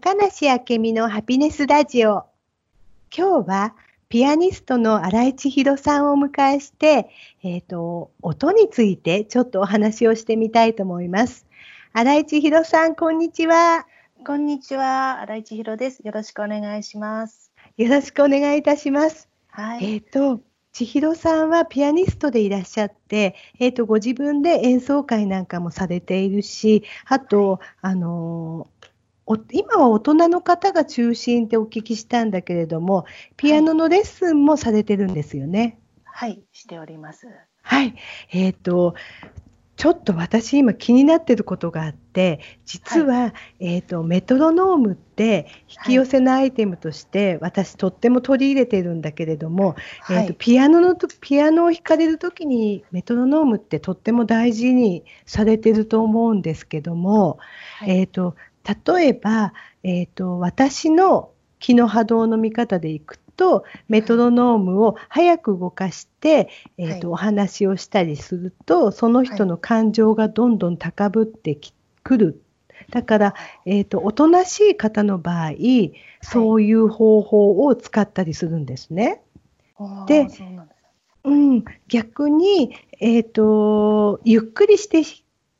高梨明美のハピネスラジオ。今日はピアニストの新井千尋さんをお迎えして、えっ、ー、と、音についてちょっとお話をしてみたいと思います。新井千尋さん、こんにちは。こんにちは、新井千尋です。よろしくお願いします。よろしくお願いいたします。はい。えっ、ー、と、千尋さんはピアニストでいらっしゃって、えっ、ー、と、ご自分で演奏会なんかもされているし、あと、はい、あの今は大人の方が中心ってお聞きしたんだけれども、ピアノのレッスンもされてるんですよね。はい、しております。はい。えっ、ー、と、ちょっと私今気になってることがあって実は、はい、えーと、メトロノームって引き寄せのアイテムとして、私とっても取り入れてるんだけれども、はい、えーと、ピアノのピアノを弾かれる時にメトロノームってとっても大事にされてると思うんですけども、はい、えーと、例えば、えー、と私の気の波動の見方でいくとメトロノームを早く動かして、えーと、はい、お話をしたりするとその人の感情がどんどん高ぶってくる。だから、えーと、おとなしい方の場合、そういう方法を使ったりするんですね。はい、でうん、逆に、えーとゆっくりして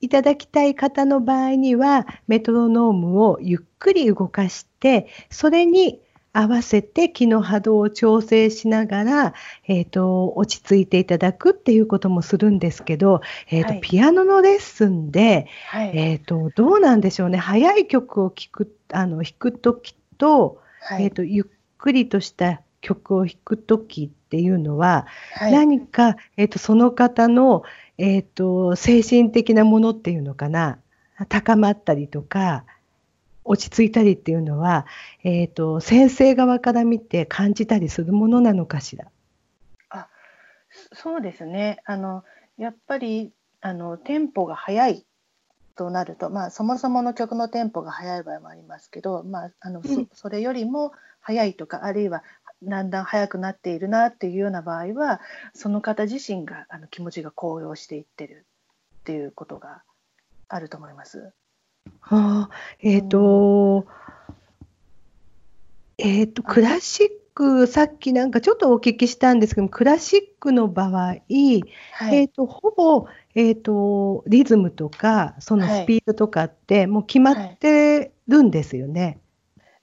いただきたい方の場合にはメトロノームをゆっくり動かしてそれに合わせて気の波動を調整しながら、えーと、落ち着いていただくっていうこともするんですけど、えーと、はい、ピアノのレッスンで、はい、えーと、どうなんでしょうね。速い曲を聴くあの弾く時と,、はい、えー、とゆっくりとした曲を弾く時っていうのは、何か、えー、とその方の、えー、と精神的なものっていうのかな？高まったりとか落ち着いたりっていうのは、えーと、先生側から見て感じたりするものなのかしら？あそうですね。あのやっぱりあのテンポが速いとなると、まあ、そもそもの曲のテンポが速い場合もありますけど、まあ、あの、うん、それよりも速いとかあるいはだんだん速くなっているなっていうような場合はその方自身があの気持ちが高揚していってるっていうことがあると思います。はあ、えっ、ー、と、えっ、ー、と、クラシック、さっきなんかちょっとお聞きしたんですけどクラシックの場合、はい、えっ、と、ほぼ、えっ、と、リズムとか、そのスピードとかって、もう決まってるんですよね。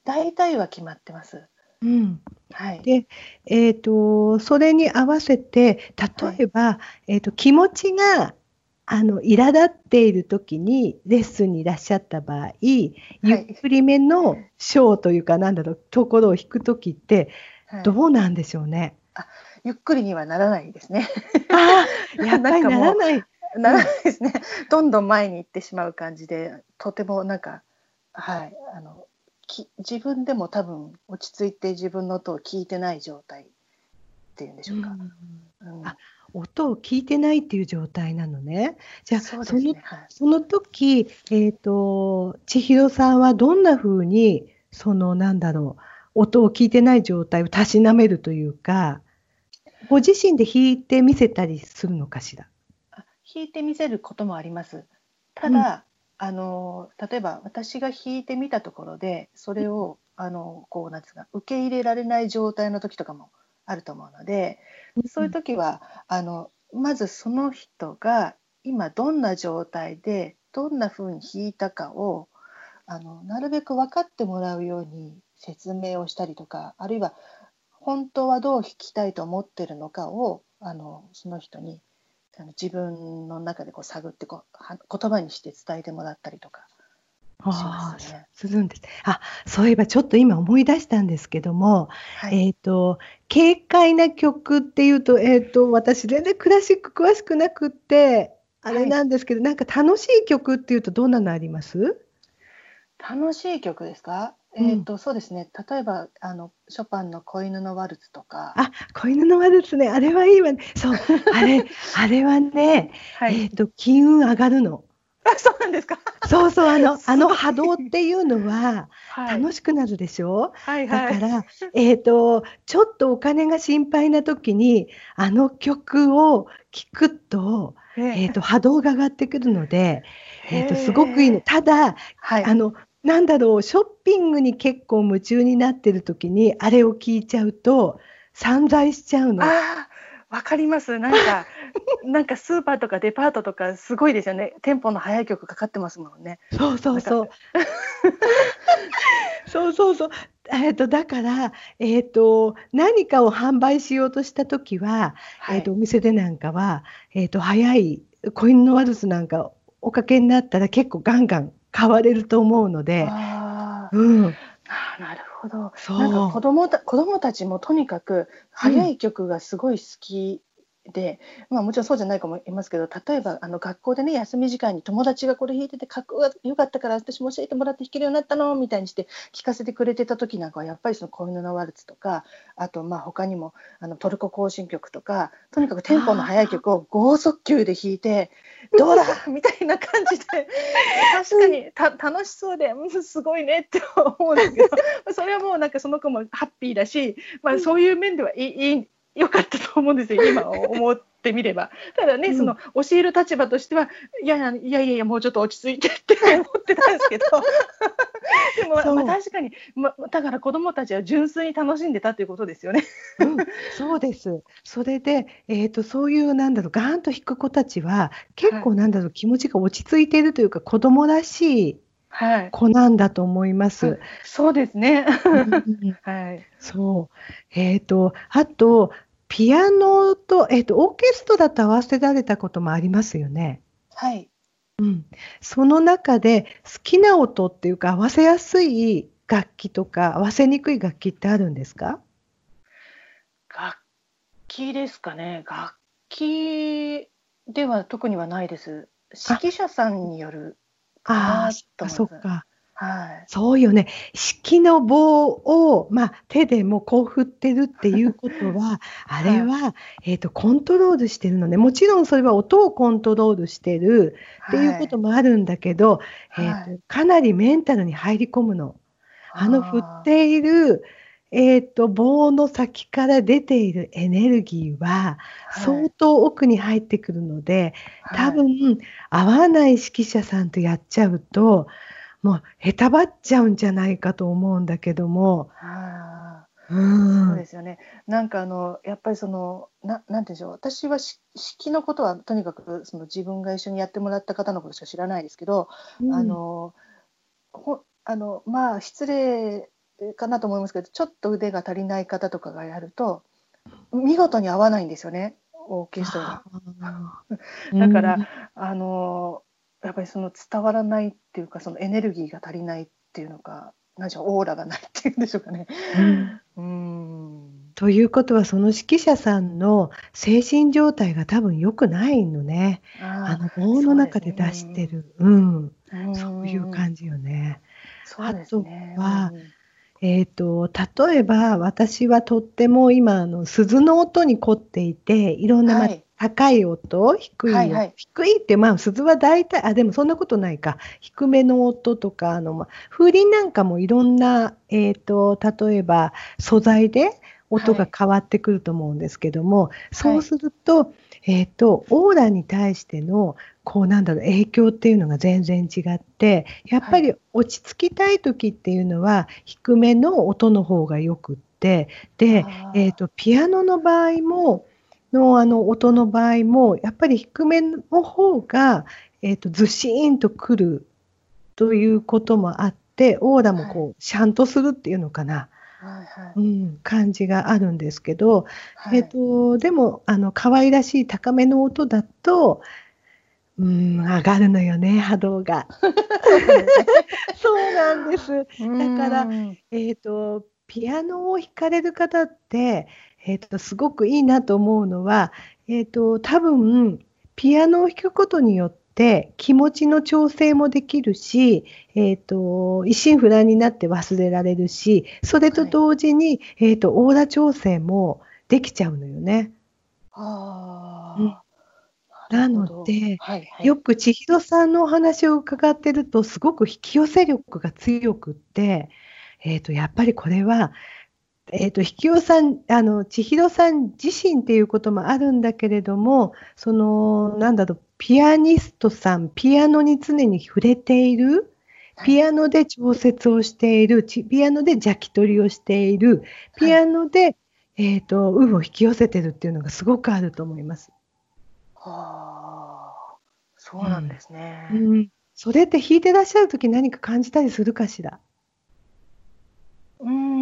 はい、大体は決まってます。うん。はい。で、えっ、と、それに合わせて、例えば、はい、えっ、と、気持ちがあの苛立っている時にレッスンにいらっしゃった場合、はい、ゆっくりめのショーというかなんだろうところを弾く時ってどうなんでしょうね？はい、あゆっくりにはならないですね。あ やっぱりならない。ならないですね。どんどん前に行ってしまう感じでとてもなんかはいあのき自分でも多分落ち着いて自分の音を聞いてない状態っていうんでしょうか。うん、うん、あ音を聞いてないっていう状態なのね。じゃあそ、ね,、の、はい、その時、えっ、ー、と千尋さんはどんな風にそのなんだろう音を聞いてない状態をたしなめるというか、ご自身で弾いてみせたりするのかしら？弾いてみせることもあります。ただ、うん、あの例えば私が弾いてみたところでそれをあのこうなんですか受け入れられない状態の時とかもあると思うので、そういう時はあのまずその人が今どんな状態でどんな風に弾いたかをあのなるべく分かってもらうように説明をしたりとかあるいは本当はどう弾きたいと思ってるのかをあのその人にあの自分の中でこう探ってこう言葉にして伝えてもらったりとかしますね。するんです。あ、そういえばちょっと今思い出したんですけども、はい、えっ、ー、と軽快な曲っていうと、えっ、ー、と私全然クラシック詳しくなくってあれなんですけど、はい、なんか楽しい曲っていうとどんなのあります？楽しい曲ですか？えーと、うん、そうですね。例えばあのショパンの子犬のワルツとか。あ子犬のワルツね。あれはいいわね。そう。あれ あれはね、はい、えっ、ー、と金運上がるの。あそうなんですか。そうそう。あの あの波動っていうのは楽しくなるでしょ？はいはい、だからえっ、ー、とちょっとお金が心配な時にあの曲を聴くと。えーと波動が上がってくるので、えーとすごくいいの。ただ、はい、あのなんだろう、ショッピングに結構夢中になってる時に、あれを聞いちゃうと、散財しちゃうの。わかります。なんか、なんかスーパーとかデパートとかすごいですよね。テンポの速い曲かかってますもんね。そうそうそう。そうそうそう。えーと、だから、えーと、何かを販売しようとした時は、はい、えーと、お店でなんかは、えー、と早いコインのワルツなんかおかけになったら結構ガンガン買われると思うので。うん、あなるほど。なんか子供た子供たちもとにかく速い曲がすごい好きで、まあ、もちろんそうじゃない子もいますけど例えばあの学校でね休み時間に友達がこれ弾いててかっこよかったから私も教えてもらって弾けるようになったのみたいにして聞かせてくれてた時なんかはやっぱりその「小犬のワルツ」とかあとまあ他にもあのトルコ行進曲とかとにかくテンポの速い曲を剛速球で弾いて「どうだ!」みたいな感じで確かにた楽しそうで、うん、すごいねって思うんですけどそれはもうなんかその子もハッピーだし、まあ、そういう面ではいいいい良かったと思うんですよ今 思ってみれば。ただね、うん、その教える立場としてはいやいやいやいやもうちょっと落ち着いてって 思ってたんですけど でも、まあ、確かに、ま、だから子どもたちは純粋に楽しんでたということですよね。うん、そうですそれで、えーと、そういうなんだろうガーンと弾く子たちは結構なんだろう、はい、気持ちが落ち着いているというか子どもらしい子なんだと思います。はい、そうですね。はい。そう。えっ、ー、と、あと、ピアノと、えっ、ー、と、オーケストラと合わせられたこともありますよね。はい。うん。その中で好きな音っていうか合わせやすい楽器とか合わせにくい楽器ってあるんですか？楽器ですかね。楽器では特にはないです。指揮者さんによるああ、そっか。はい、そうよね。式の棒を、まあ、手でもこう振ってるっていうことは、あれは、はい、えっ、ー、と、コントロールしてるのね。もちろんそれは音をコントロールしてるっていうこともあるんだけど、はい、えーと、かなりメンタルに入り込むの。あの振っている、えーと、棒の先から出ているエネルギーは相当奥に入ってくるので、はい、多分合わない指揮者さんとやっちゃうともうへたばっちゃうんじゃないかと思うんだけども。はあうん、そうですよね。なんかあのやっぱりそのななんてでしょう。私は式のことはとにかくその自分が一緒にやってもらった方のことしか知らないですけど、うん、あのほあのまあ失礼かなと思いますけどちょっと腕が足りない方とかがやると見事に合わないんですよねオーケストラ だから、うん、あのやっぱりその伝わらないっていうかそのエネルギーが足りないっていうのか何でしょうオーラがないっていうんでしょうかね。うん、ということはその指揮者さんの精神状態が多分良くないのね。あの棒の中で出してる。う、ね、うん、そういう感じよね。あとは、うん。えーと、例えば私はとっても今あの鈴の音に凝っていていろんな、ま、はい、高い音低い、はいはい、低いってまあ鈴は大体あでもそんなことないか。低めの音とかあの、ま、風鈴なんかもいろんな、えーと、例えば素材で音が変わってくると思うんですけども、はい、そうすると、えっ、ー、とオーラに対してのこうなんだろう影響っていうのが全然違ってやっぱり落ち着きたい時っていうのは低めの音の方がよくってで、えーと、ピアノの場合ものあの音の場合もやっぱり低めの方が、えーと、ずしーんとくるということもあってオーラもこう、はい、シャンとするっていうのかな。はいはい、うん、感じがあるんですけど、はい、えーとでもあの可愛らしい高めの音だとうん、上がるのよね、波動が。そうなんです。だから、えっ、ー、と、ピアノを弾かれる方って、えっ、ー、と、すごくいいなと思うのは、えっ、ー、と、多分、ピアノを弾くことによって、気持ちの調整もできるし、えっ、と、一心不乱になって忘れられるし、それと同時に、はい、えっ、と、オーラ調整もできちゃうのよね。ああ。うんなので、はいはい、よく千尋さんのお話を伺ってるとすごく引き寄せ力が強くって、えー、とやっぱりこれは、えー、と引き寄さんあの千尋さん自身っていうこともあるんだけれどもそのなんだろうピアニストさんピアノに常に触れているピアノで調節をしている、ピアノで邪気取りをしている、ピアノで、はい、えっ、ー、と、運を引き寄せてるっていうのがすごくあると思います。はあ、そうなんですね。うん、うん、それって弾いてらっしゃる時何か感じたりするかしら？うーん、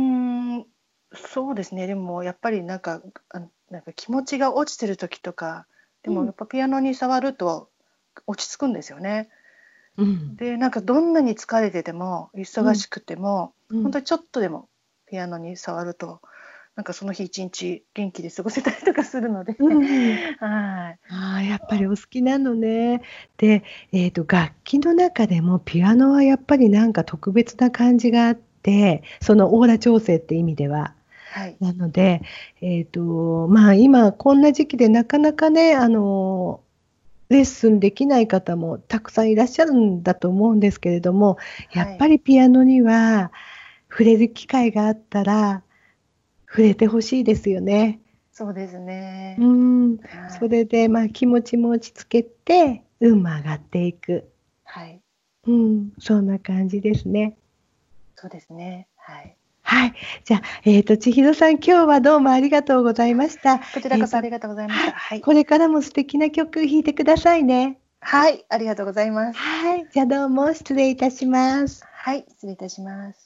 そうですね。でもやっぱりなんか、あなんか気持ちが落ちてる時とか、でもやっぱピアノに触ると落ち着くんですよね。うん、でなんかどんなに疲れてても忙しくても、うん、本当にちょっとでもピアノに触るとなんかその日一日元気で過ごせたりとかするので、うん、はい。あやっぱりお好きなのね。で、えーと、楽器の中でもピアノはやっぱりなんか特別な感じがあってそのオーラ調整って意味では。はい、なので、えーとまあ、今こんな時期でなかなかねあのレッスンできない方もたくさんいらっしゃるんだと思うんですけれども、やっぱりピアノには触れる機会があったら触れてほしいですよね。そうですね。うん、はい、それでまあ気持ちも落ち着けて運も上がっていく。はい。うん、そんな感じですね。そうですね。はい。はい。じゃあ、えっ、ー、と、千尋さん、今日はどうもありがとうございました。こちらこそありがとうございました。はい。これからも素敵な曲弾いてくださいね。はい。ありがとうございます。はい。じゃあ、どうも失礼いたします。はい。失礼いたします。